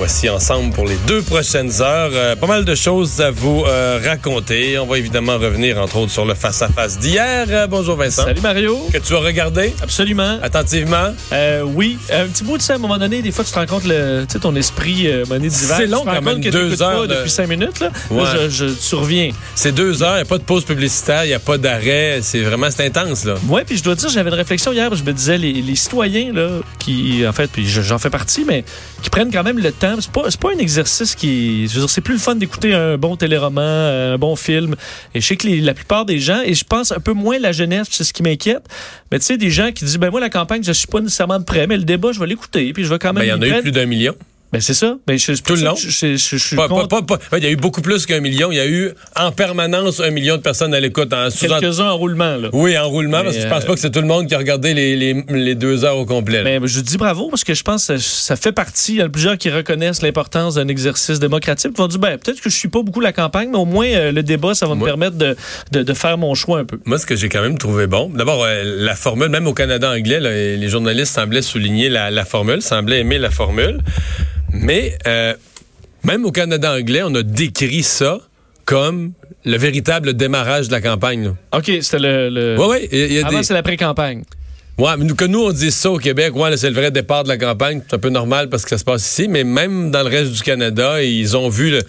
Voici ensemble pour les deux prochaines heures. Euh, pas mal de choses à vous euh, raconter. On va évidemment revenir, entre autres, sur le face-à-face d'hier. Euh, bonjour Vincent. Salut Mario. Que tu as regardé? Absolument. attentivement. Oui, un petit bout de ça, à un moment donné, des fois, tu te rends compte, le, tu sais, ton esprit monnaie d'hiver. C'est long quand même, que deux heures pas de- depuis cinq minutes. Là, Là, Ouais. je, je, tu reviens. C'est deux heures, il n'y a pas de pause publicitaire, il n'y a pas d'arrêt. C'est vraiment, c'est intense, là. Ouais, puis je dois dire, j'avais une réflexion hier, je me disais, les, les citoyens, là, qui, en fait, puis je- j'en fais partie, mais qui prennent quand même le temps. C'est pas, c'est pas un exercice qui. Je veux dire, c'est plus le fun d'écouter un bon téléroman, un bon film. Et je sais que les- la plupart des gens, et je pense un peu moins la jeunesse, c'est ce qui m'inquiète, mais tu sais, des gens qui disent, ben moi, la campagne, je suis pas nécessairement prêt, mais le débat, je vais l'écouter, puis je vais quand Ben, même. Il y en a eu plus d'un million. Ben c'est ça. Ben, je, Tout le long? Je, Pas- pas- pas- Il y a eu beaucoup plus qu'un million. Il y a eu en permanence un million de personnes à l'écoute. En quelques-uns en roulement. Là. Oui, en roulement, Mais, parce que je pense euh, pas que c'est tout le monde qui a regardé les, les- les deux heures au complet. Mais je dis bravo parce que je pense que ça fait partie. Il y a plusieurs qui reconnaissent l'importance d'un exercice démocratique. Qui vont dire ben, peut-être que je suis pas beaucoup la campagne, mais au moins euh, le débat, ça va me Moi- permettre de, de, de faire mon choix un peu. Moi, ce que j'ai quand même trouvé bon, d'abord, euh, la formule, même au Canada anglais, là, les journalistes semblaient souligner la, la formule, semblaient aimer la formule. Mais euh, même au Canada anglais, on a décrit ça comme le véritable démarrage de la campagne. là. OK, c'était le. le- Ouais, ouais, il y a Avant, des... c'est la pré-campagne. Ouais, mais nous, que nous, on dise ça au Québec, ouais, c'est le vrai départ de la campagne. C'est un peu normal parce que ça se passe ici, mais même dans le reste du Canada, ils ont vu le,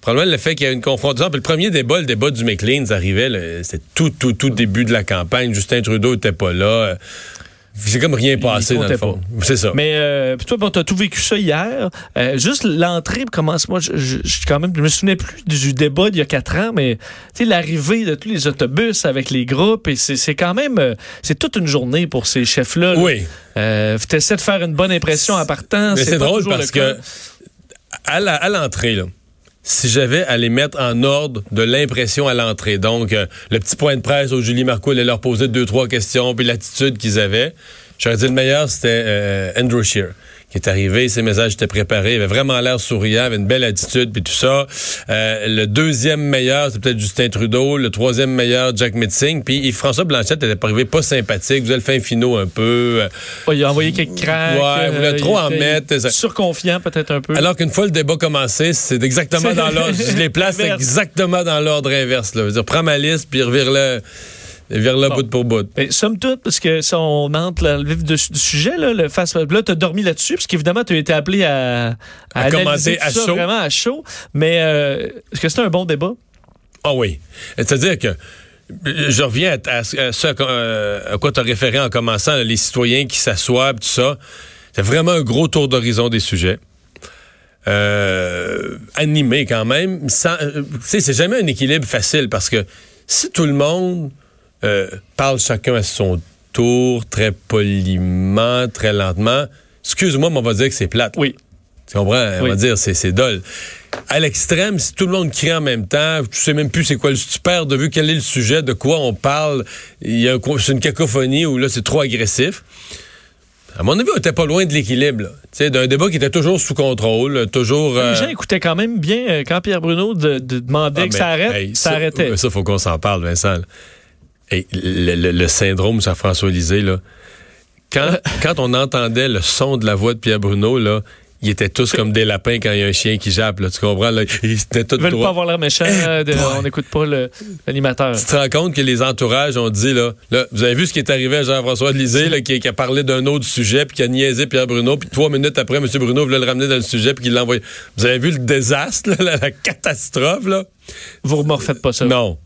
probablement le fait qu'il y a une confrontation. Puis le premier débat, le débat du McLean, arrivait, c'était tout, tout, tout début de la campagne. Justin Trudeau était pas là. C'est comme rien passé, dans le fond. C'est ça. Mais euh, toi, bon, t'as tout vécu ça hier. Euh, juste l'entrée commence. Moi, je, je, quand même, je me souvenais plus du débat d'il y a quatre ans, mais tu sais l'arrivée de tous les autobus avec les groupes et c'est quand même, euh, c'est toute une journée pour ces chefs-là. là. Oui. Euh, T'essaies de faire une bonne impression en partant. Mais c'est drôle parce que à l'entrée, là, si j'avais à les mettre en ordre de l'impression à l'entrée, donc euh, le petit point de presse où Julie Marco allait leur poser deux, trois questions, puis l'attitude qu'ils avaient, j'aurais dit le meilleur, c'était euh, Andrew Shear qui est arrivé, ses messages étaient préparés, il avait vraiment l'air souriant, avait une belle attitude, puis tout ça. Euh, le deuxième meilleur, c'est peut-être Justin Trudeau. Le troisième meilleur, Jack Metzing. Puis Yves-François Blanchette était arrivé pas sympathique, vous avez le fin finot un peu. euh, Ouais, il a envoyé quelques cracks. Ouais, il voulait trop en mettre, Surconfiant peut-être un peu. alors qu'une fois le débat commencé, c'est exactement dans l'ordre. Je les place exactement dans l'ordre inverse. Là. Je veux dire, prends ma liste, puis revire-le le Bon. bout pour bout. Mais somme toute, parce que si on entre dans le vif du, du sujet, là, le face, là, t'as dormi là-dessus, parce qu'évidemment, tu as été appelé à, à, tout à ça chaud. vraiment à chaud. Mais euh, est-ce que c'était un bon débat? Ah oui. C'est-à-dire que je reviens à, ce à, euh, à quoi tu as référé en commençant, là, les citoyens qui s'assoient, tout ça. C'est vraiment un gros tour d'horizon des sujets. Euh, animé quand même. Euh, tu sais, c'est jamais un équilibre facile parce que si tout le monde euh, parle chacun à son tour, très poliment, très lentement, excuse-moi, mais on va dire que c'est plate. Oui. Tu comprends? On Oui. va dire c'est c'est dole. À l'extrême, si tout le monde crie en même temps, tu sais même plus c'est quoi le tu perds de vue quel est le sujet, de quoi on parle. Il y a un- une cacophonie où là c'est trop agressif. À mon avis, on était pas loin de l'équilibre, là. Tu sais, d'un débat qui était toujours sous contrôle, toujours. euh, Les gens écoutaient quand même bien euh, quand Pierre Bruno de, de demandait ah, que mais, ça arrête, hey, ça, arrêtait. Ça, faut qu'on s'en parle, Vincent. Hey, le, le- le syndrome Jean-François Lisée, là. Quand, quand on entendait le son de la voix de Pierre Bruno, là, ils étaient tous comme des lapins quand il y a un chien qui jappe, là, tu comprends? Là, ils étaient tous Ils veulent droits. pas avoir l'air méchant, euh, de- on n'écoute pas l'animateur. Tu te rends compte que les entourages ont dit, là, là vous avez vu ce qui est arrivé à Jean-François Lisée, là, qui, qui a parlé d'un autre sujet, puis qui a niaisé Pierre Bruno, puis trois minutes après, M. Bruno voulait le ramener dans le sujet, puis qu'il l'a envoyé. Vous avez vu le désastre, là, la, la catastrophe, là? Vous ne refaites pas ça. Non.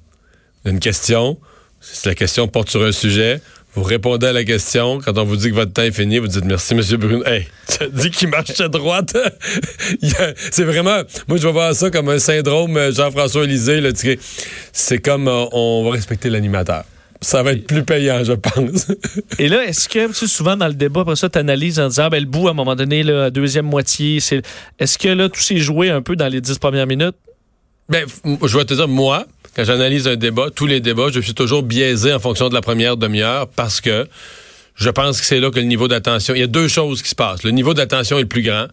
Une question. Si la question porte sur un sujet, vous répondez à la question. Quand on vous dit que votre temps est fini, vous dites merci, M. Bruno. Hey, tu as dit qu'il marche à droite. C'est vraiment. Moi, je vais voir ça comme un syndrome euh, Jean-François sais. C'est comme euh, on va respecter l'animateur. Ça va être plus payant, je pense. Et là, est-ce que, tu sais, souvent dans le débat, après ça, tu analyses en disant, ah, ben, le bout, à un moment donné, la deuxième moitié, c'est. Est-ce que là, tout s'est joué un peu dans les dix premières minutes? Ben, je vais te dire, moi, quand j'analyse un débat, tous les débats, je suis toujours biaisé en fonction de la première demi-heure parce que je pense que c'est là que le niveau d'attention. Il y a deux choses qui se passent. Le niveau d'attention est le plus grand.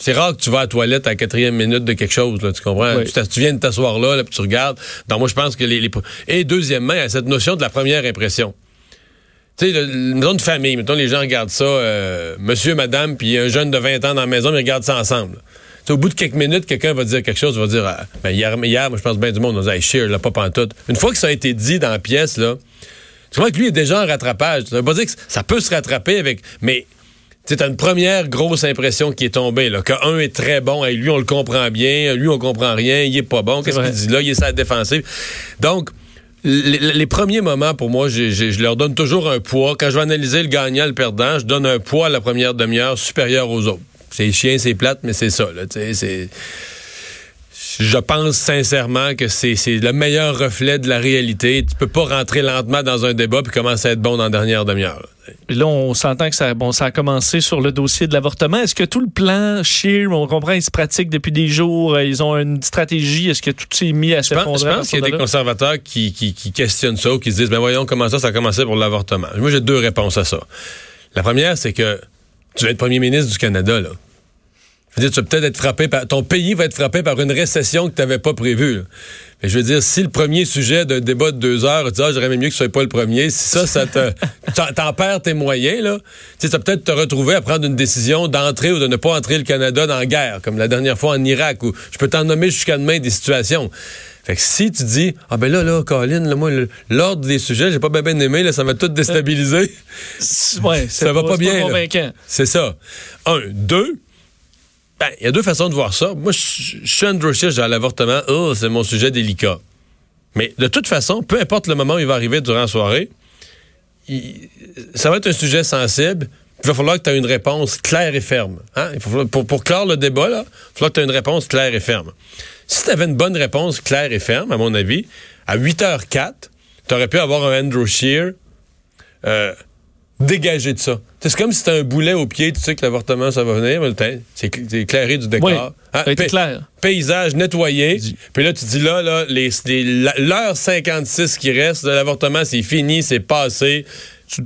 C'est rare que tu vas à la toilette à la quatrième minute de quelque chose, là, tu comprends? Oui. Tu, viens de t'asseoir là, là, puis tu regardes. Donc, moi, je pense que les, les- Et deuxièmement, il y a cette notion de la première impression. Tu sais, mettons une famille, mettons les gens regardent ça, euh, monsieur, madame, puis un jeune de 20 ans dans la maison, mais ils regardent ça ensemble. Au bout de quelques minutes, quelqu'un va dire quelque chose, va dire, ah, ben, hier, hier, moi, je pense bien du monde, on dit, hey, là, pas pantoute. Une fois que ça a été dit dans la pièce, là, tu vois que lui est déjà en rattrapage? Ça veut pas dire que ça peut se rattraper avec, mais tu as une première grosse impression qui est tombée, là, que un est très bon, et lui, on le comprend bien, lui, on comprend rien, il est pas bon, qu'est-ce qu'il dit là, il est sa défensive. Donc, les, les premiers moments, pour moi, je leur donne toujours un poids. Quand je vais analyser le gagnant, le perdant, je donne un poids à la première demi-heure supérieur aux autres. C'est chien, c'est plate, mais c'est ça, là, c'est... Je pense sincèrement que c'est le meilleur reflet de la réalité. Tu peux pas rentrer lentement dans un débat puis commencer à être bon dans la dernière demi-heure. là. On s'entend que ça, bon, ça a commencé sur le dossier de l'avortement. Est-ce que tout le plan Shear, on comprend, ils se pratiquent depuis des jours, euh, ils ont une stratégie, est-ce que tout s'est mis à Je pense, je s'effondrer? à pense qu'il y a des conservateurs qui, qui, qui questionnent ça ou qui se disent, ben voyons comment ça, ça a commencé pour l'avortement. Moi, j'ai deux réponses à ça. La première, c'est que tu vas être premier ministre du Canada, là. Je veux dire, tu vas peut-être être frappé par. Ton pays va être frappé par une récession que tu n'avais pas prévue. là. Mais je veux dire, si le premier sujet d'un débat de deux heures, tu dis, ah, j'aurais aimé mieux que ce soit pas le premier, si ça, ça te. t'en- perds tes moyens, là. Tu sais, peut-être te retrouver à prendre une décision d'entrer ou de ne pas entrer le Canada dans la guerre, comme la dernière fois en Irak, où je peux t'en nommer jusqu'à demain des situations. Fait que si tu dis, ah ben là, là, Colin, là, moi, l'ordre des sujets, j'ai pas bien, aimé, là, ça m'a tout déstabilisé. Ouais, c'est ça va pas bien. C'est ça. Un. Deux, ben, il y a deux façons de voir ça. Moi, je suis Andrew Scheer, j'ai l'avortement. Oh, c'est mon sujet délicat. Mais de toute façon, peu importe le moment où il va arriver durant la soirée, il- ça va être un sujet sensible. Il va falloir que tu aies une réponse claire et ferme. Hein? Il faut falloir- pour, pour clore le débat, là, il va falloir que tu aies une réponse claire et ferme. Si tu avais une bonne réponse claire et ferme, à mon avis, à 8h04, tu aurais pu avoir un Andrew Shear euh, dégagé de ça. C'est comme si c'était un boulet au pied, tu sais que l'avortement, ça va venir, c'est cl- c'est éclairé du décor. Oui, Hein? ça a été Pa- clair. Paysage nettoyé. Puis là, tu dis là, là les, l'heure 56 qui reste de l'avortement, c'est fini, c'est passé. Tu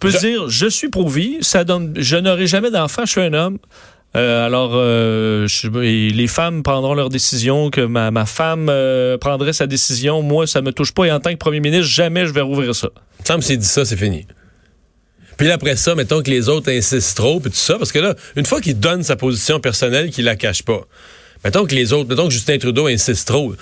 peux Je- dire, je suis pro-vie, ça donne, je n'aurai jamais d'enfant, je suis un homme. Euh, alors, euh, les femmes prendront leur décision, que ma, femme euh, prendrait sa décision. Moi, ça me touche pas. Et en tant que premier ministre, jamais je vais rouvrir ça. Il semble dit ça, c'est fini. Puis après ça, mettons que les autres insistent trop, puis tout ça, parce que là, une fois qu'il donne sa position personnelle, qu'il la cache pas, mettons que les autres, mettons que Justin Trudeau insiste trop,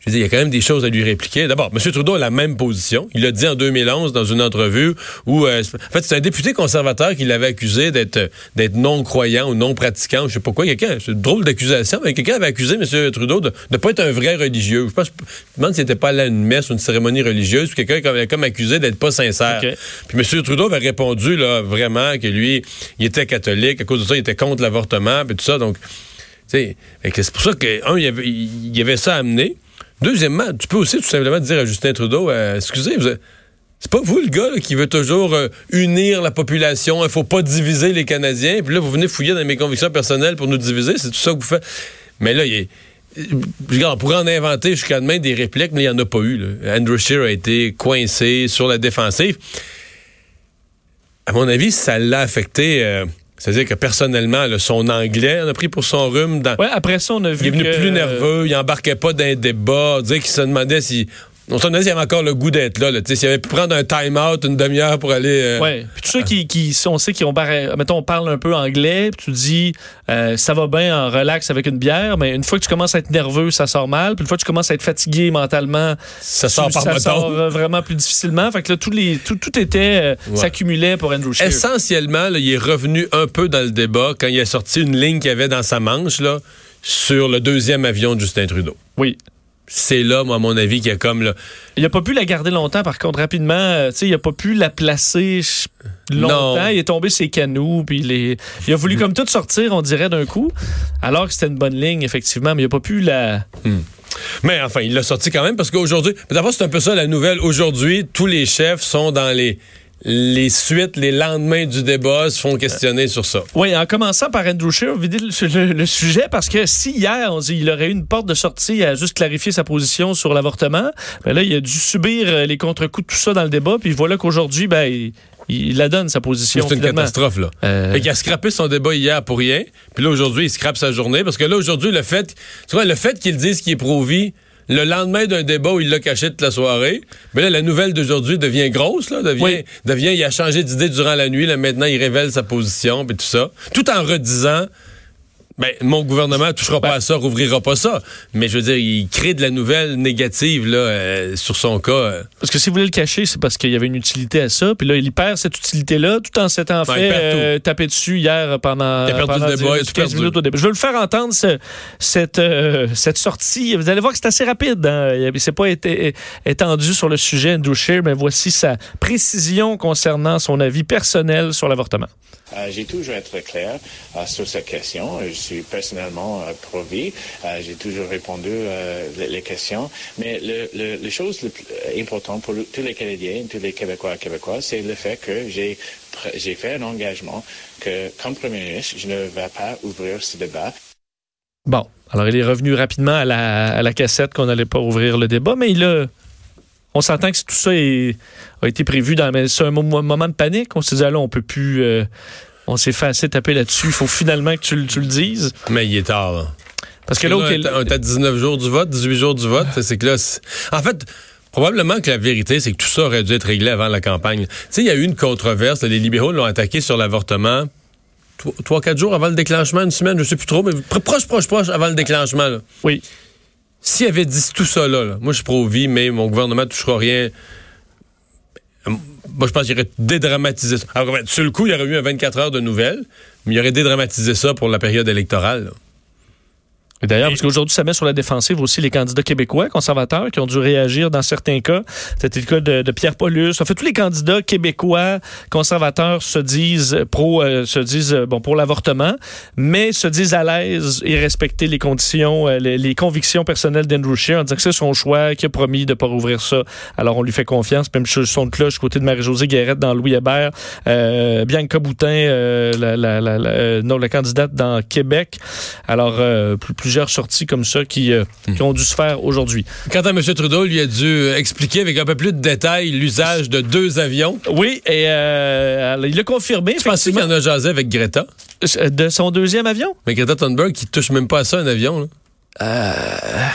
je veux dire, il y a quand même des choses à lui répliquer. D'abord, M. Trudeau a la même position. Il l'a dit en 2011 dans une entrevue où, euh, en fait, c'est un député conservateur qui l'avait accusé d'être euh, d'être non-croyant ou non-pratiquant, je sais pas quoi. Quelqu'un, c'est une drôle d'accusation, mais quelqu'un avait accusé M. Trudeau de ne pas être un vrai religieux. Je pense, je me demande s'il n'était pas allé à une messe ou une cérémonie religieuse, puis quelqu'un avait comme accusé d'être pas sincère. Puis M. Trudeau avait répondu, là, vraiment, que lui, il était catholique. À cause de ça, il était contre l'avortement, puis tout ça. Donc, c'est pour ça que, un, il y avait, il y avait ça à amener. Deuxièmement, tu peux aussi tout simplement dire à Justin Trudeau, euh, excusez, vous c'est pas vous le gars qui veut toujours euh, unir la population, il faut pas diviser les Canadiens, puis là, vous venez fouiller dans mes convictions personnelles pour nous diviser, c'est tout ça que vous faites. Mais là, il est... On pourrait en inventer jusqu'à demain des répliques, mais il n'y en a pas eu. Andrew Scheer a été coincé sur la défensive. À mon avis, ça l'a affecté. euh, C'est-à-dire que personnellement, là, son anglais, on a pris pour son rhume. Dans, Ouais, après ça, on a vu il est venu que- plus nerveux, il embarquait pas dans un débat, dire qu'il se demandait si. On se demandait s'il avait encore le goût d'être là, là s'il avait pu prendre un time-out une demi-heure pour aller. euh, Ouais. Puis tous ceux qui, qui on sait qui ont mettons on parle un peu anglais, puis tu dis euh, ça va bien en relax avec une bière, mais une fois que tu commences à être nerveux, ça sort mal, puis une fois que tu commences à être fatigué mentalement, Ça sort par ça sort euh, vraiment plus difficilement. Fait que là tous les tout, tout était euh, Ouais. s'accumulait pour Andrew Scheer. Essentiellement, là, il est revenu un peu dans le débat quand il a sorti une ligne qu'il avait dans sa manche là, sur le deuxième avion de Justin Trudeau. Oui. C'est là, moi, à mon avis, qu'il y a comme. Là, Il a pas pu la garder longtemps, par contre, rapidement, euh, tu sais, il a pas pu la placer longtemps. Non. Il est tombé ses canaux, puis il, est- il a voulu comme tout sortir, on dirait, d'un coup, alors que c'était une bonne ligne, effectivement, mais il a pas pu la... Mais enfin, il l'a sorti quand même parce qu'aujourd'hui, d'abord, c'est un peu ça la nouvelle. Aujourd'hui, tous les chefs sont dans les les suites, les lendemains du débat se font questionner sur ça. Oui, en commençant par Andrew Scheer, vider le, le- le sujet, parce que si hier, on dit il aurait eu une porte de sortie à juste clarifier sa position sur l'avortement, ben là, il a dû subir euh, les contre-coups de tout ça dans le débat, puis voilà qu'aujourd'hui, ben, il, il la donne, sa position. C'est une finalement. catastrophe, là. Euh, Fait qu'il a scrappé son débat hier pour rien. Puis là, aujourd'hui, il scrape sa journée. Parce que là, aujourd'hui, le fait, tu vois, le fait qu'il dise qu'il est pro-vie, le lendemain d'un débat où il l'a caché toute la soirée, mais là, la nouvelle d'aujourd'hui devient grosse, là, devient, Oui. devient, il a changé d'idée durant la nuit, là, maintenant, il révèle sa position, puis tout ça. Tout en redisant, ben, mon gouvernement touchera pas à ça, rouvrira pas ça. Mais je veux dire, il crée de la nouvelle négative, là, euh, sur son cas. euh. Parce que si vous voulez le cacher, c'est parce qu'il y avait une utilité à ça. Puis là, il perd cette utilité-là tout en s'étant Ouais, fait euh, taper dessus hier pendant, Il a perdu pendant le débat, il a 10, tout 15 perdu. minutes au début. Je veux le faire entendre, ce- cette, euh, cette sortie. Vous allez voir que c'est assez rapide. Hein? Il s'est pas été étendu sur le sujet, Andrew Scheer, mais voici sa précision concernant son avis personnel sur l'avortement. Euh, J'ai toujours été clair euh, sur cette question. Je suis personnellement euh, pro-vie. Euh, J'ai toujours répondu euh, les, questions. Mais le, le, les choses les plus importantes pour tous les Canadiens, tous les Québécois et Québécoises, c'est le fait que j'ai fait un engagement que, comme Premier ministre, je ne vais pas ouvrir ce débat. Bon, alors il est revenu rapidement à la, la cassette qu'on n'allait pas ouvrir le débat, mais il a. On s'entend que tout ça a été prévu dans c'est un mo- moment de panique. On s'est dit, ah là, on peut plus. On s'est fait assez taper là-dessus. Il faut finalement que tu, le- tu le dises. Mais il est tard, là. Parce que là, Là, à 19 jours du vote, 18 jours du vote. C'est que là, en fait, probablement que la vérité, c'est que tout ça aurait dû être réglé avant la campagne. Tu sais, il y a eu une controverse. les libéraux l'ont attaqué sur l'avortement. Trois- quatre jours avant le déclenchement, une semaine, je sais plus trop, mais pr- proche, proche, proche avant le déclenchement. là. oui. S'il avait dit tout ça là, là, moi je suis pro-vie, mais mon gouvernement ne touchera rien. Moi, je pense qu'il aurait dédramatisé ça. Alors, ben, sur le coup, il y aurait eu un 24 heures de nouvelles, mais il aurait dédramatisé ça pour la période électorale. D'ailleurs, parce qu'aujourd'hui, ça met sur la défensive aussi les candidats québécois, conservateurs, qui ont dû réagir dans certains cas. C'était le cas de, de Pierre Paulus. En fait, tous les candidats québécois conservateurs se disent pro, euh, se disent euh, bon pour l'avortement, mais se disent à l'aise et respecter les conditions, euh, les, les convictions personnelles d'Andrew Scheer en disant que c'est son choix, qu'il a promis de pas rouvrir ça. Alors on lui fait confiance. Même chose son de cloche côté de Marie-Josée Guérette dans Louis Hébert, euh, Bianca Boutin, euh, la, la, la, la- euh, non, la candidate dans Québec. Alors euh, plus- plusieurs sorties comme ça qui, euh, qui ont dû se faire aujourd'hui. Quant à M. Trudeau, lui a dû euh, expliquer avec un peu plus de détails l'usage de deux avions. Oui, et euh, il l'a confirmé. Je pensais qu'il en a jasé avec Greta? De son deuxième avion? Mais Greta Thunberg, qui touche même pas à ça, un avion. là.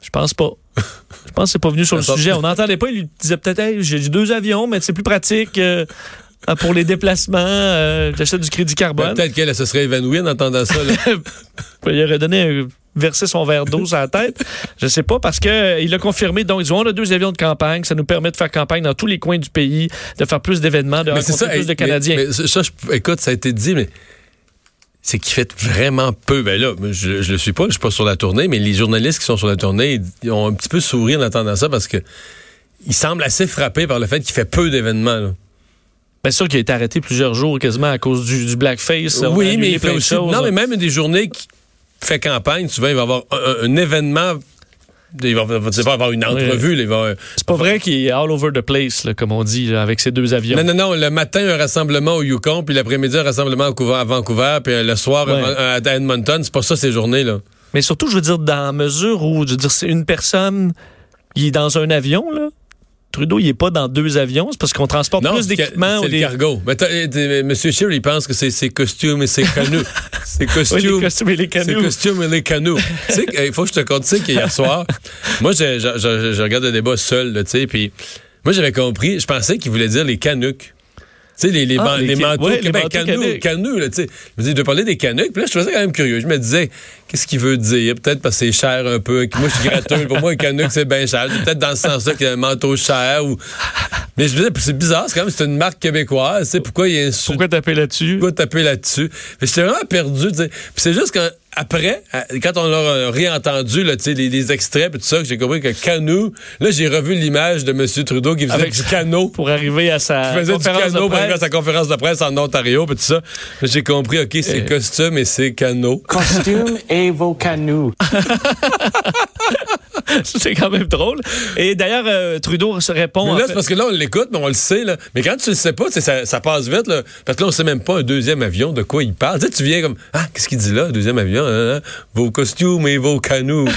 Je pense pas. Je pense que c'est pas venu sur le sujet. On n'entendait pas. Il lui disait peut-être, Hey, j'ai deux avions, mais c'est plus pratique euh, pour les déplacements. Euh, J'achète du crédit carbone. Peut-être qu'elle se serait évanouie en entendant ça. là. Il aurait donné un- versé son verre d'eau sur la tête. Je sais pas, parce que euh, il a confirmé. Donc, ils ont on a deux avions de campagne. Ça nous permet de faire campagne dans tous les coins du pays, de faire plus d'événements, de Mais rencontrer ça. plus hey, de Canadiens. mais- mais ça, je- écoute, ça a été dit, mais c'est qu'il fait vraiment peu. Ben là, je, je le suis pas, je suis pas sur la tournée, mais les journalistes qui sont sur la tournée, ils ont un petit peu souri en entendant ça parce que ils semblent assez frappés par le fait qu'il fait peu d'événements. Bien sûr qu'il a été arrêté plusieurs jours quasiment à cause du, du blackface. On Oui, mais il fait aussi. choses. Non, mais même des journées qui fait campagne, souvent il va y avoir un, événement. Il va, va avoir une entrevue. va- C'est pas vrai qu'il est all over the place, là, comme on dit, là, avec ses deux avions. Non, non, non. Le matin, un rassemblement au Yukon, puis l'après-midi, un rassemblement à Vancouver, puis euh, le soir, un- à Edmonton. C'est pas ça, ces journées-là. Mais surtout, je veux dire, dans la mesure où, je veux dire, c'est une personne, il est dans un avion, là. Trudeau, il est pas dans deux avions, c'est parce qu'on transporte plus d'équipements. c'est ou le des- cargo. Mais euh, t'es- Monsieur Scheer, il pense que c'est ses costumes et ses canots. ses costumes. les costumes et les Ses canots. costumes et les canots. tu sais, il faut que je te conte, tu sais, qu'hier soir, moi, je, je, je- je regarde le débat seul, tu sais, puis moi, j'avais compris, je pensais qu'il voulait dire les canucks. Tu sais, les, les, Ah, les manteaux, ouais, ben, là, tu sais. Je me disais, il doit parler des canucks. Puis là, je trouvais ça quand même curieux. Je me disais, qu'est-ce qu'il veut dire? Peut-être parce que c'est cher un peu. Moi, je suis gratteux. Pour moi, un canuck, c'est bien cher. Peut-être dans ce sens-là qu'il y a un manteau cher ou... Mais je me disais, c'est bizarre, c'est quand même, c'est une marque québécoise. Tu sais, pourquoi il y a un Pourquoi taper là-dessus? pourquoi taper là-dessus? Que J'étais vraiment perdu, tu sais. Puis c'est juste qu'après, quand on l'a réentendu, là, tu sais, les, les extraits et tout ça, que j'ai compris que canot, là, j'ai revu l'image de M. Trudeau qui faisait Avec du canot. Pour arriver à sa Qui faisait du conférence canot de pour arriver à presse. sa conférence de presse en Ontario et tout ça. J'ai compris, OK, c'est Euh. costume et c'est canot. Costume et vos canous. c'est quand même drôle. Et d'ailleurs, euh, Trudeau se répond. Mais en là, fait- c'est parce que là, on l'écoute, mais on le sait. Là. Mais quand tu le sais pas, ça, ça passe vite. Là, parce que là, on sait même pas un deuxième avion de quoi il parle. Tu, sais, tu viens comme Ah, qu'est-ce qu'il dit là, un deuxième avion? hein, hein? Vos costumes et vos canots.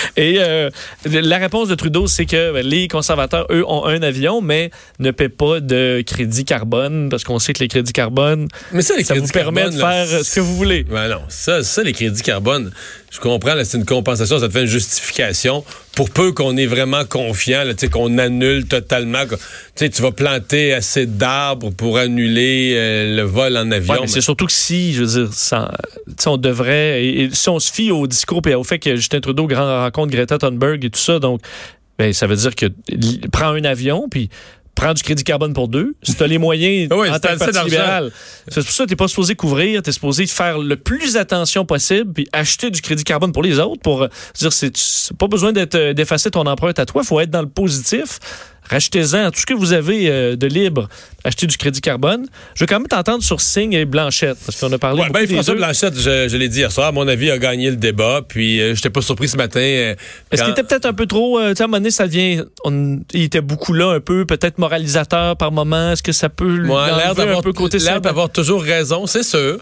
Et euh, la réponse de Trudeau, c'est que ben, les conservateurs, eux, ont un avion, mais ne paient pas de crédit carbone, parce qu'on sait que les crédits carbone, mais ça, les ça vous permet carbone, de faire ce que vous voulez. Ben non, ça, ça, les crédits carbone, je comprends, là, c'est une compensation, ça te fait une justification. Pour peu qu'on est vraiment confiant, là, tu sais, qu'on annule totalement. que- Tu vas planter assez d'arbres pour annuler euh, le vol en avion. Ouais, mais c'est surtout que si, je veux dire, ça- on devrait, et, et si on se fie au discours et au fait que Justin Trudeau grand rencontre Greta Thunberg et tout ça, donc, ben, ça veut dire que prends un avion, puis prends du crédit carbone pour deux. Si tu as les moyens oui, en tant que libéral. C'est pour ça que tu n'es pas supposé couvrir, tu es supposé faire le plus attention possible, puis acheter du crédit carbone pour les autres, pour euh, dire, c'est pas besoin d'être, euh, d'effacer ton empreinte à toi, il faut être dans le positif. Rachetez-en tout ce que vous avez euh, de libre, achetez du crédit carbone. Je veux quand même t'entendre sur Signe et Blanchette, parce qu'on a parlé Ouais, ben, des François deux. Blanchette, je, je l'ai dit hier soir, à mon avis, a gagné le débat. Puis, euh, j'étais pas surpris ce matin. euh, Est-ce qu'il était peut-être un peu trop, euh, tu sais, à un moment donné, ça devient, on- il était beaucoup là, un peu, peut-être moralisateur par moment. Est-ce que ça peut lui Ouais, l'air enlever un d'avoir peu côté l'air d'avoir toujours raison, c'est sûr.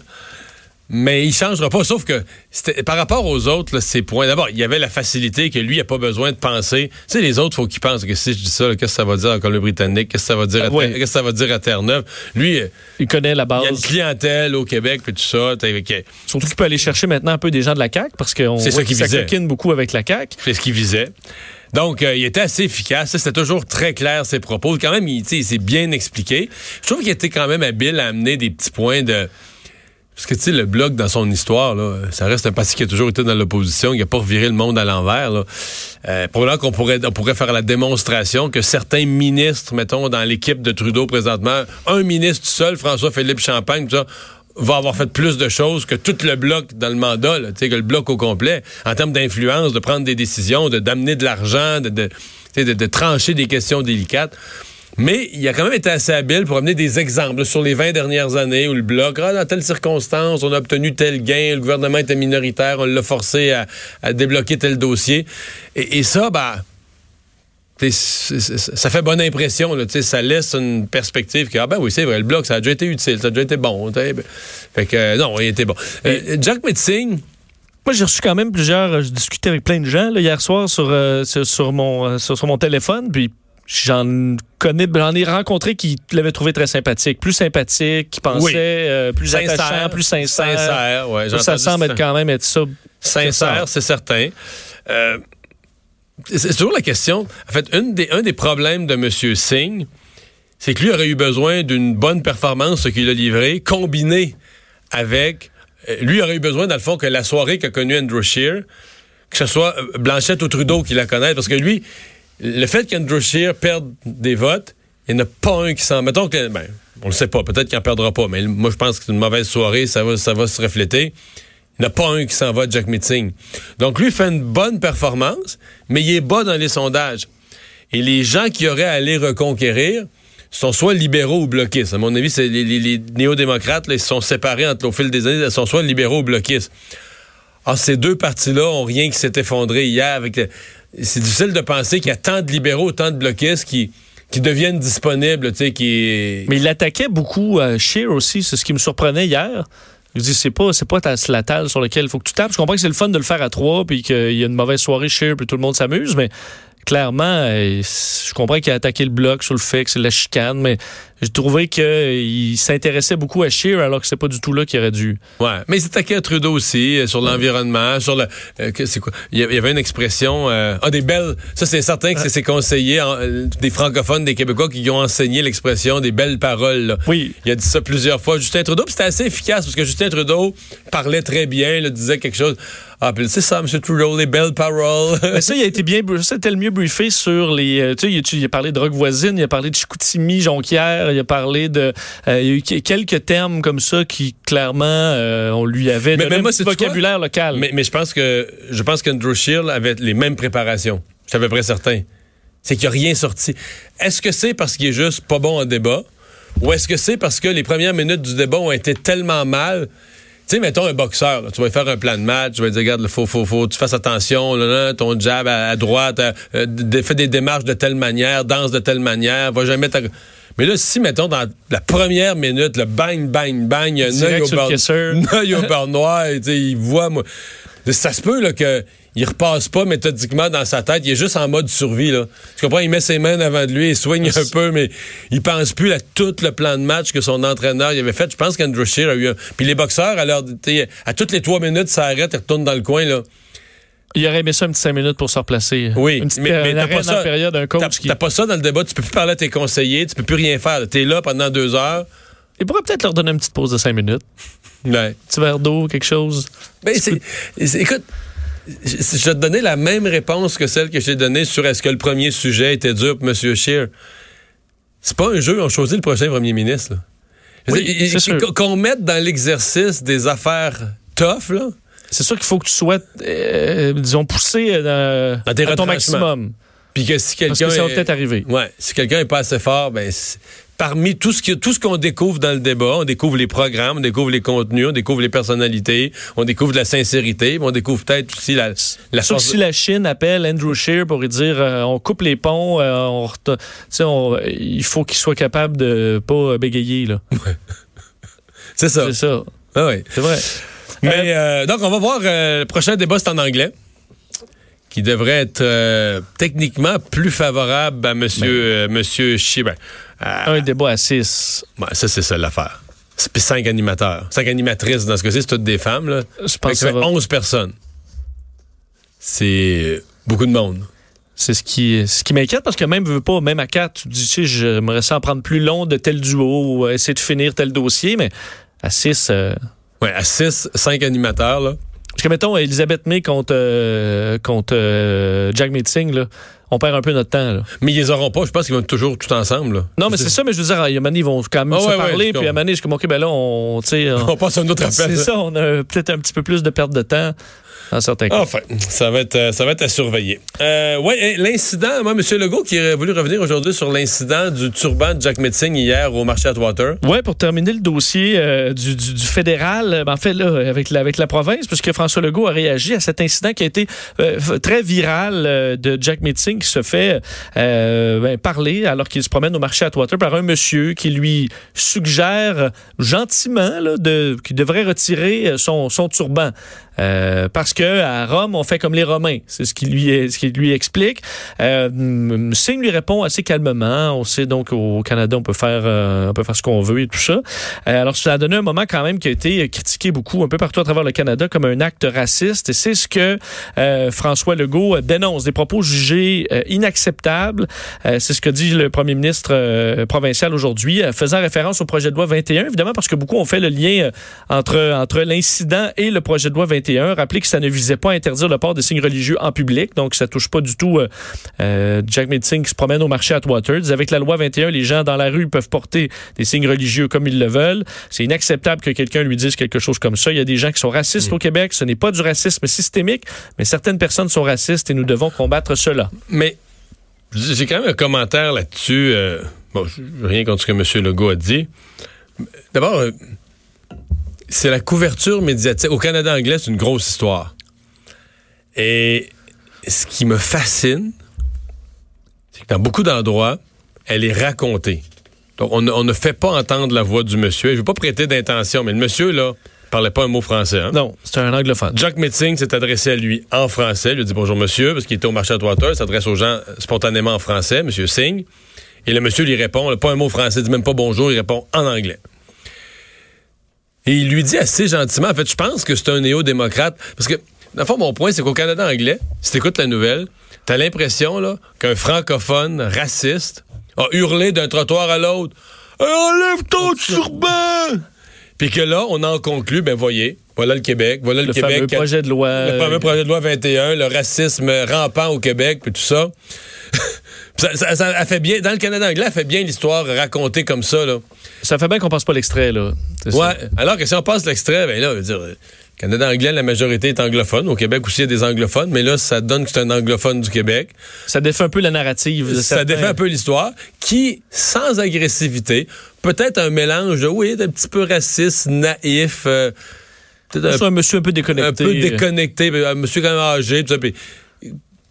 Mais il changera pas. Sauf que par rapport aux autres, là, ces points. D'abord, il y avait la facilité que lui, il a pas besoin de penser. Tu sais, les autres, faut qu'ils pensent que si je dis ça, qu'est-ce que ça va dire en Colombie-Britannique, qu'est-ce que ça va dire à Ah, qu'est-ce que ça va dire à Terre-Neuve? Lui, euh, Il connaît la il y a une base. clientèle au Québec, puis tout ça. t'as- ok. Surtout qu'il peut aller chercher maintenant un peu des gens de la CAQ, parce qu'on voit qu'il s'acoquine beaucoup avec la CAQ. C'est ce qu'il visait. Donc, euh, il était assez efficace. C'était toujours très clair, ses propos. Quand même, il, il s'est bien expliqué. Je trouve qu'il était quand même habile à amener des petits points de... Parce que, tu sais, le Bloc, dans son histoire, ça reste un parti qui a toujours été dans l'opposition, qui n'a pas reviré le monde à l'envers. Euh, probablement qu'on pourrait, on pourrait faire la démonstration que certains ministres, mettons, dans l'équipe de Trudeau présentement, un ministre seul, François-Philippe Champagne, va avoir fait plus de choses que tout le bloc dans le mandat, là, que le bloc au complet, en termes d'influence, de prendre des décisions, de d'amener de l'argent, de trancher des questions délicates. Mais il a quand même été assez habile pour amener des exemples sur les 20 dernières années où le bloc, ah, dans telle circonstance, on a obtenu tel gain, le gouvernement était minoritaire, on l'a forcé à, à débloquer tel dossier. Et, et ça, bah, ça fait bonne impression. Là, ça laisse une perspective que, ah ben oui, c'est vrai, le bloc, ça a déjà été utile, ça a déjà été bon. t'sais. Fait que, euh, non, il était bon. Euh, Jack Metzing, Moi, j'ai reçu quand même plusieurs. euh, Je discutais avec plein de gens là, hier soir sur, euh, sur, sur mon, sur, sur mon téléphone. Puis j'en connais, j'en ai rencontré qui l'avaient trouvé très sympathique. Plus sympathique, qui pensait Oui. euh, plus sincère, attachant, plus sincère. sincère, ouais, Ça, semble être quand même être ça. sincère, c'est certain. Euh, c'est toujours la question. En fait, une des, un des problèmes de M. Singh, c'est que lui aurait eu besoin d'une bonne performance, ce qu'il a livré, combiné avec. euh, lui aurait eu besoin, dans le fond, que la soirée qu'a connue Andrew Scheer, que ce soit Blanchette ou Trudeau qui la connaisse, parce que lui, le fait qu'Andrew Scheer perde des votes, il n'y en a pas un qui s'en. Mettons que. Ben, on le sait pas, peut-être qu'il n'en perdra pas, mais moi, je pense que c'est une mauvaise soirée, ça va, ça va se refléter. Il n'y en a pas un qui s'en va Jack Meeting. Donc, lui fait une bonne performance, mais il est bas dans les sondages. Et les gens qui auraient à aller reconquérir sont soit libéraux ou bloquistes. À mon avis, c'est les, les- néo-démocrates, ils se sont séparés entre, au fil des années, ils sont soit libéraux ou bloquistes. Ah, ces deux partis-là ont rien qui s'est effondré hier. Avec C'est difficile de penser qu'il y a tant de libéraux, tant de bloquistes qui, deviennent disponibles, tu sais, qui... Mais il attaquait beaucoup euh, aussi. C'est ce qui me surprenait hier. Je dis, c'est pas, c'est pas la table sur laquelle il faut que tu tapes. Je comprends que c'est le fun de le faire à trois, puis qu'il y a une mauvaise soirée Scheer, puis tout le monde s'amuse, mais clairement, euh, je comprends qu'il a attaqué le bloc sur le fait que c'est la chicane, mais j'ai trouvé qu'il s'intéressait beaucoup à Scheer, alors que c'est pas du tout là qu'il aurait dû. Ouais, mais il s'attaquait à Trudeau aussi, euh, sur l'environnement, sur le... euh, c'est quoi? Il y avait une expression... euh, ah, des belles... Ça, c'est certain que c'est ses conseillers, des francophones, des Québécois, qui lui ont enseigné l'expression des belles paroles. là. Oui. Il a dit ça plusieurs fois. Justin Trudeau, c'était assez efficace, parce que Justin Trudeau parlait très bien, là, disait quelque chose. Ah, puis c'est ça, M. Trudeau, les belles paroles. Mais ça, il a été bien, ça, c'était le mieux briefé sur les. tu sais, il, a- il a parlé de drogue voisine, il a parlé de Chicoutimi, Jonquière, il a parlé de. euh, il y a eu que- quelques termes comme ça qui, clairement, euh, on lui avait Mais- donné mais moi, un petit quoi? vocabulaire local. Mais, mais je pense que je pense qu'Andrew Scheer avait les mêmes préparations. Je suis à peu près certain. C'est qu'il n'y a rien sorti. Est-ce que c'est parce qu'il est juste pas bon en débat? Ou est-ce que c'est parce que les premières minutes du débat ont été tellement mal? Tu sais, mettons un boxeur, là, tu vas faire un plan de match, tu vas dire, regarde, faut, faut, faut, tu fasses attention, là, là, ton jab à, à droite, euh, euh, fais des démarches de telle manière, danse de telle manière, va jamais Mais là, si, mettons, dans la première minute, le bang, bang, bang, il y a un œil au œil au beurre noir, et, il voit, moi. Ça se peut, là, que. Il repasse pas méthodiquement dans sa tête. Il est juste en mode survie, là. Tu comprends? Il met ses mains devant de lui, il soigne un peu, mais il pense plus à tout le plan de match que son entraîneur il avait fait. Je pense qu'Andrew Shear a eu un... Puis les boxeurs, alors, à toutes les trois minutes, ça arrête, ils retournent dans le coin, là. Il aurait aimé ça un petit 5 minutes pour se replacer. Oui, Une petite mais, mais un t'as pas ça. période, un qui... pas ça dans le débat. Tu peux plus parler à tes conseillers, tu peux plus rien faire. T'es là pendant deux heures. Il pourrait peut-être leur donner une petite pause de 5 minutes. Ouais. petit verre d'eau, quelque chose. Ben, c'est- écoute, je je vais te donner la même réponse que celle que j'ai donnée sur est-ce que le premier sujet était dur pour M. Scheer. C'est pas un jeu, on choisit le prochain premier ministre. Oui, Qu'on mette dans l'exercice des affaires tough, là. C'est sûr qu'il faut que tu euh, disons, poussé euh, Dans tes à ton maximum. Puis que si Parce quelqu'un. que ça va est- peut-être arriver. Ouais, si quelqu'un est pas assez fort, ben parmi tout ce qui- tout ce qu'on découvre dans le débat, on découvre les programmes, on découvre les contenus, on découvre les personnalités, on découvre de la sincérité, mais on découvre peut-être aussi la la Sauf que si la Chine appelle Andrew Scheer pour lui dire euh, on coupe les ponts, euh, on on- il faut qu'il soit capable de pas bégayer. là. C'est ça. C'est ça. Ah ouais. C'est vrai. Mais euh, donc on va voir euh, le prochain débat c'est en anglais. Qui devrait être euh, techniquement plus favorable à monsieur euh, monsieur. Ben, Un débat à 6. ouais, ça c'est ça l'affaire. C'est puis cinq animateurs, cinq animatrices dans ce cas-ci, c'est toutes des femmes là. Je pense que ça ça fait va. 11 personnes. C'est beaucoup de monde. C'est ce qui, ce qui m'inquiète parce que même veut pas, même à 4, tu dis, tu sais, j'aimerais ça en prendre plus long de tel duo ou essayer de finir tel dossier, mais à 6. Ouais, à 6, 5 animateurs là. Parce que, mettons, Elisabeth May contre, euh, contre euh, Jack Meeting, là, on perd un peu notre temps. Là. Mais ils les auront pas, je pense qu'ils vont être toujours tout ensemble. là. Non, mais c'est ça, mais je veux dire, a un moment ils vont quand même Ah se ouais, ouais, parler, je puis à un moment je suis comme, OK, ben là, on, on- On passe à un autre appel. c'est ça, on a peut-être un petit peu plus de perte de temps dans certains cas. Enfin, ça va être, euh, ça va être à surveiller. Euh, ouais, l'incident, moi, M. Legault, qui aurait voulu revenir aujourd'hui sur l'incident du turban de Jack Metzing hier au marché Atwater. Ouais, pour terminer le dossier euh, du, du- du fédéral, euh, ben, en fait, là, avec la, avec la province, puisque François Legault a réagi à cet incident qui a été euh, très viral de Jack Meeting qui se fait ben, parler alors qu'il se promène au marché Atwater par un monsieur qui lui suggère gentiment là, de, qu'il devrait retirer son, son turban. Euh, parce que à Rome, on fait comme les Romains. C'est ce qu'il lui, lui explique. Euh, Singh lui répond assez calmement. On sait donc au Canada, on peut faire, euh, on peut faire ce qu'on veut et tout ça. Euh, alors, ça a donné un moment quand même qui a été critiqué beaucoup un peu partout à travers le Canada comme un acte raciste. Et c'est ce que euh, François Legault dénonce, des propos jugés inacceptables. C'est ce que dit le premier ministre provincial aujourd'hui, faisant référence au projet de loi 21, évidemment parce que beaucoup ont fait le lien entre, entre l'incident et le projet de loi 21. Rappelez que ça ne visait pas à interdire le port des signes religieux en public, donc ça touche pas du tout euh, euh, Jack Meeting qui se promène au marché à Waters. Avec la loi 21, les gens dans la rue peuvent porter des signes religieux comme ils le veulent. C'est inacceptable que quelqu'un lui dise quelque chose comme ça. Il y a des gens qui sont racistes au Québec. Ce n'est pas du racisme systémique, mais certaines personnes sont racistes et nous devons combattre cela. Mais j'ai quand même un commentaire là-dessus. euh, bon, rien contre ce que M. Legault a dit. D'abord, c'est la couverture médiatique. Au Canada anglais, c'est une grosse histoire. Et ce qui me fascine, c'est que dans beaucoup d'endroits, elle est racontée. Donc, on, ne- on ne fait pas entendre la voix du monsieur. Je ne veux pas prêter d'intention, mais le monsieur, là, parlait pas un mot français. hein? Non, c'est un anglophone. Jack Metzing s'est adressé à lui en français. Il lui a dit bonjour monsieur, parce qu'il était au marché à Water. Il s'adresse aux gens spontanément en français, monsieur Singh. Et le monsieur lui répond, pas un mot français, il dit même pas bonjour, il répond en anglais. Et il lui dit assez gentiment, en fait, je pense que c'est un néo-démocrate. Parce que, dans le fond, mon point, c'est qu'au Canada anglais, si t'écoutes la nouvelle, t'as l'impression là, qu'un francophone raciste a hurlé d'un trottoir à l'autre Hey, Enlève ton turban! Puis que là, on en conclut, ben voyez, voilà le Québec, voilà le, Le Québec. fameux projet de loi. Le euh, fameux projet de loi 21, le racisme rampant au Québec, puis tout ça. Ça, ça- ça- elle fait bien, dans le Canada anglais, elle fait bien l'histoire racontée comme ça, là. Ça fait bien qu'on passe pas l'extrait, là. Ouais. ça. Alors que si on passe l'extrait, ben là, je veux dire, euh, Canada anglais, la majorité est anglophone. Au Québec aussi, il y a des anglophones, mais là, ça donne que c'est un anglophone du Québec. Ça défait un peu la narrative. Ça certains. défait un peu l'histoire, qui, sans agressivité, peut-être un mélange de, oui, d'un petit peu raciste, naïf, euh, peut-être un monsieur un peu un déconnecté. peu déconnecté, puis un monsieur quand même âgé, tout ça, puis,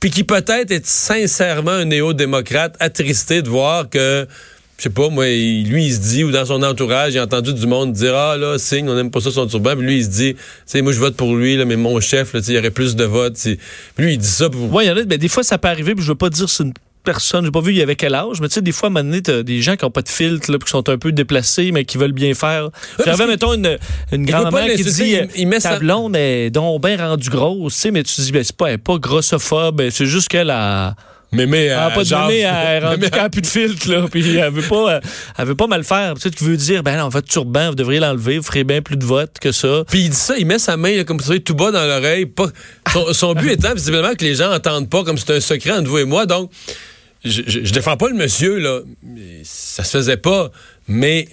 puis qui peut-être est sincèrement un néo-démocrate, attristé de voir que, je sais pas, moi, lui, il se dit, ou dans son entourage, il a entendu du monde dire, ah là, signe, on n'aime pas ça son turban, puis lui, il se dit, tu sais, moi, je vote pour lui, là, mais mon chef, là, il y aurait plus de votes. Puis lui, il dit ça pour... Oui, il y en a, ben, des fois, ça peut arriver, puis je veux pas dire c'est une personne, j'ai pas vu il y avait quel âge, mais tu sais, des fois, à un moment donné, t'as des gens qui ont pas de filtre, là, qui sont un peu déplacés, mais qui veulent bien faire. J'avais, mettons, une, une grand-mère qui dit, il- il met ta sa- blonde est donc bien rendue grosse, tu sais, mais tu dis, ben, c'est pas, elle est pas grossophobe, c'est juste qu'elle a, Mais, mais, elle a pas de donné, elle a plus de filtre, là, puis elle veut pas, euh, elle veut pas mal faire. Peut-être qu'il veut dire, ben, non, votre turban, vous devriez l'enlever, vous ferez bien plus de votes que ça. Puis il dit ça, il met sa main là, comme ça, tout bas dans l'oreille. Pas... Son, son but étant visiblement que les gens entendent pas, comme c'est un secret entre vous et moi. Donc, je, je, je défends pas le monsieur, là. Ça se faisait pas. Mais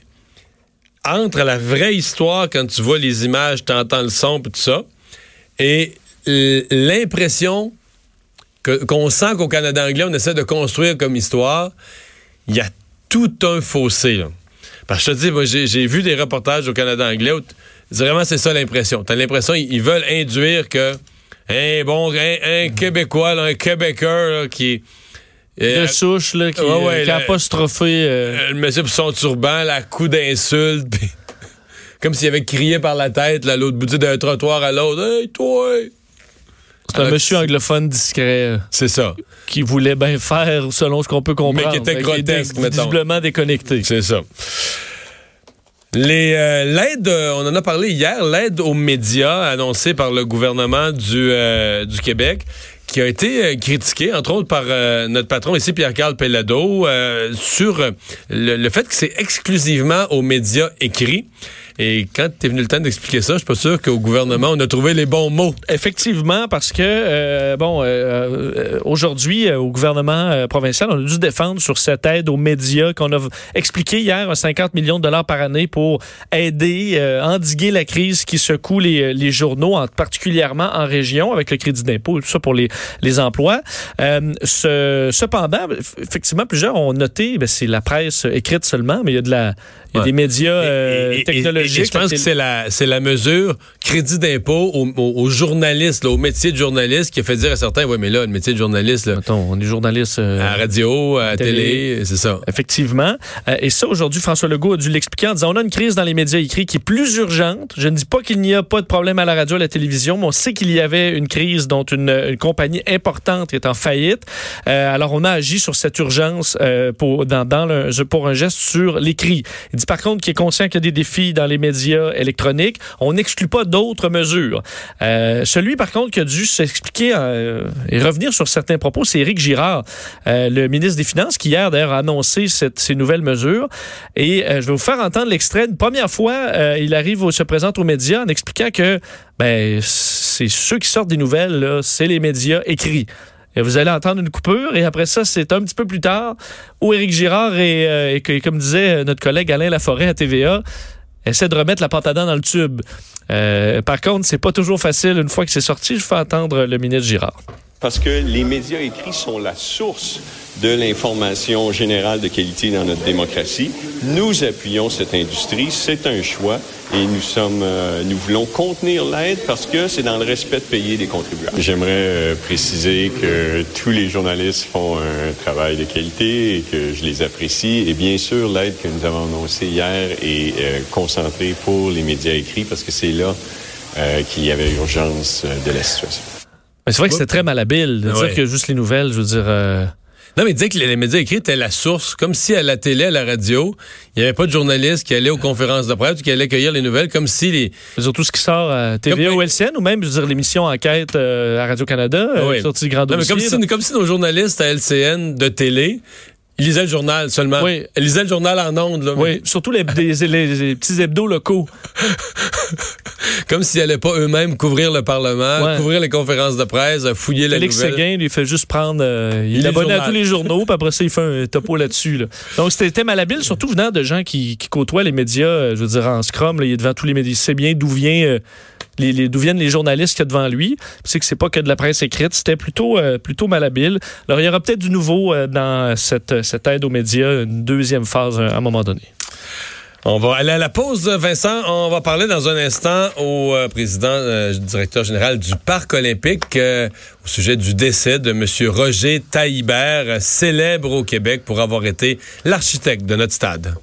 entre la vraie histoire, quand tu vois les images, tu entends le son, puis tout ça, et l'impression qu'on sent qu'au Canada anglais, on essaie de construire comme histoire, il y a tout un fossé. Là. Parce que je te dis, moi, j'ai vu des reportages au Canada anglais où vraiment c'est ça l'impression. T'as l'impression ils veulent induire que un bon un, un Québécois, là, un Québécois là, qui est de souche, là, qui, ouais, ouais, euh, qui a apostrophé, euh, euh, le monsieur pour son turban, la coup d'insulte, comme s'il avait crié par la tête, là, l'autre bout d'un trottoir à l'autre. Hey, toi! C'est un monsieur anglophone discret. euh, C'est ça. qui voulait bien faire selon ce qu'on peut comprendre. Mais qui était Fait grotesque. Visiblement déconnecté. C'est ça. Les, euh, l'aide, euh, on en a parlé hier, l'aide aux médias annoncée par le gouvernement du, euh, du Québec, qui a été critiquée, entre autres, par notre patron ici, Pierre-Carl Pellado, sur le, le fait que c'est exclusivement aux médias écrits. Et quand t'es venu le temps d'expliquer ça, je suis pas sûr qu'au gouvernement, on a trouvé les bons mots. Effectivement, parce que euh, bon, euh, euh, aujourd'hui euh, au gouvernement provincial, on a dû défendre sur cette aide aux médias qu'on a expliqué hier, un 50 millions de dollars par année pour aider, endiguer la crise qui secoue les, les journaux, en, particulièrement en région, avec le crédit d'impôt et tout ça pour les, les emplois. Ce- cependant, effectivement, plusieurs ont noté, ben, c'est la presse écrite seulement, mais il y a de la, il y a Ouais. des médias Et- et- et je pense que c'est la, c'est la mesure crédit d'impôt aux, journalistes, là, au métier de journaliste, qui a fait dire à certains, oui, mais là, le métier de journaliste, là, Mettons, on est journaliste. euh, à la radio, à la télé. télé, c'est ça. Effectivement. Euh, et ça, aujourd'hui, François Legault a dû l'expliquer en disant on a une crise dans les médias écrits qui est plus urgente. Je ne dis pas qu'il n'y a pas de problème à la radio, à la télévision, mais on sait qu'il y avait une crise dont une, une compagnie importante est en faillite. Euh, alors, on a agi sur cette urgence pour, dans, dans le- pour un geste sur l'écrit. Il dit par contre qu'il est conscient qu'il y a des défis dans les médias électroniques. On n'exclut pas d'autres mesures. Euh, celui, par contre, qui a dû s'expliquer euh, et revenir sur certains propos, c'est Éric Girard, euh, le ministre des Finances, qui hier, d'ailleurs, a annoncé ces nouvelles mesures. Et je vais vous faire entendre l'extrait. Une première fois, il arrive, au- se présente aux médias en expliquant que ben, c'est ceux qui sortent des nouvelles, c'est les médias écrits. Et vous allez entendre une coupure et après ça, c'est un petit peu plus tard où Éric Girard et, et comme disait notre collègue Alain Laforêt à TVA, essaie de remettre la dents dans le tube. Euh, par contre, c'est pas toujours facile. Une fois que c'est sorti, je fais entendre le ministre Girard. Parce que les médias écrits sont la source de l'information générale de qualité dans notre démocratie. Nous appuyons cette industrie, c'est un choix et nous sommes, euh, nous voulons contenir l'aide parce que c'est dans le respect de payer des contribuables. J'aimerais euh, préciser que tous les journalistes font un travail de qualité et que je les apprécie. Et bien sûr, l'aide que nous avons annoncée hier est euh, concentrée pour les médias écrits parce que c'est là euh, qu'il y avait urgence de la situation. Mais c'est vrai que c'était très malhabile de Ouais. dire que juste les nouvelles, je veux dire. euh, Non, mais disait que les, médias écrits étaient la source, comme si à la télé, à la radio, il n'y avait pas de journalistes qui allaient aux conférences de presse, qui allaient cueillir les nouvelles, comme si les... je veux dire, tout ce qui sort à TVA Comme- ou LCN, ou même, je veux dire, l'émission Enquête euh, à Radio-Canada, euh, Oui. sortie grand Non, mais dossier. si, là. comme si nos journalistes à LCN de télé, ils lisaient le journal seulement. Oui. Ils lisaient le journal en ondes, là. Oui, surtout les, les- les petits hebdos locaux. Comme s'ils n'allaient pas eux-mêmes couvrir le Parlement, Ouais. couvrir les conférences de presse, fouiller la Félix nouvelle. Séguin, lui, fait juste prendre. euh, il est abonné à tous les journaux, puis après ça, il fait un topo là-dessus. là. Donc, c'était malhabile, surtout venant de gens qui, qui côtoient les médias, euh, je veux dire, en scrum, là, il est devant tous les médias. Il sait bien d'où vient. euh, les, les d'où viennent les journalistes qu'il y a devant lui. C'est que c'est pas que de la presse écrite, c'était plutôt euh, plutôt malhabile. Alors il y aura peut-être du nouveau euh, dans cette, cette aide aux médias, une deuxième phase euh, à un moment donné. On va aller à la pause, Vincent. On va parler dans un instant au président, directeur général du Parc olympique au sujet du décès de M. Roger Taillibert, célèbre au Québec pour avoir été l'architecte de notre stade.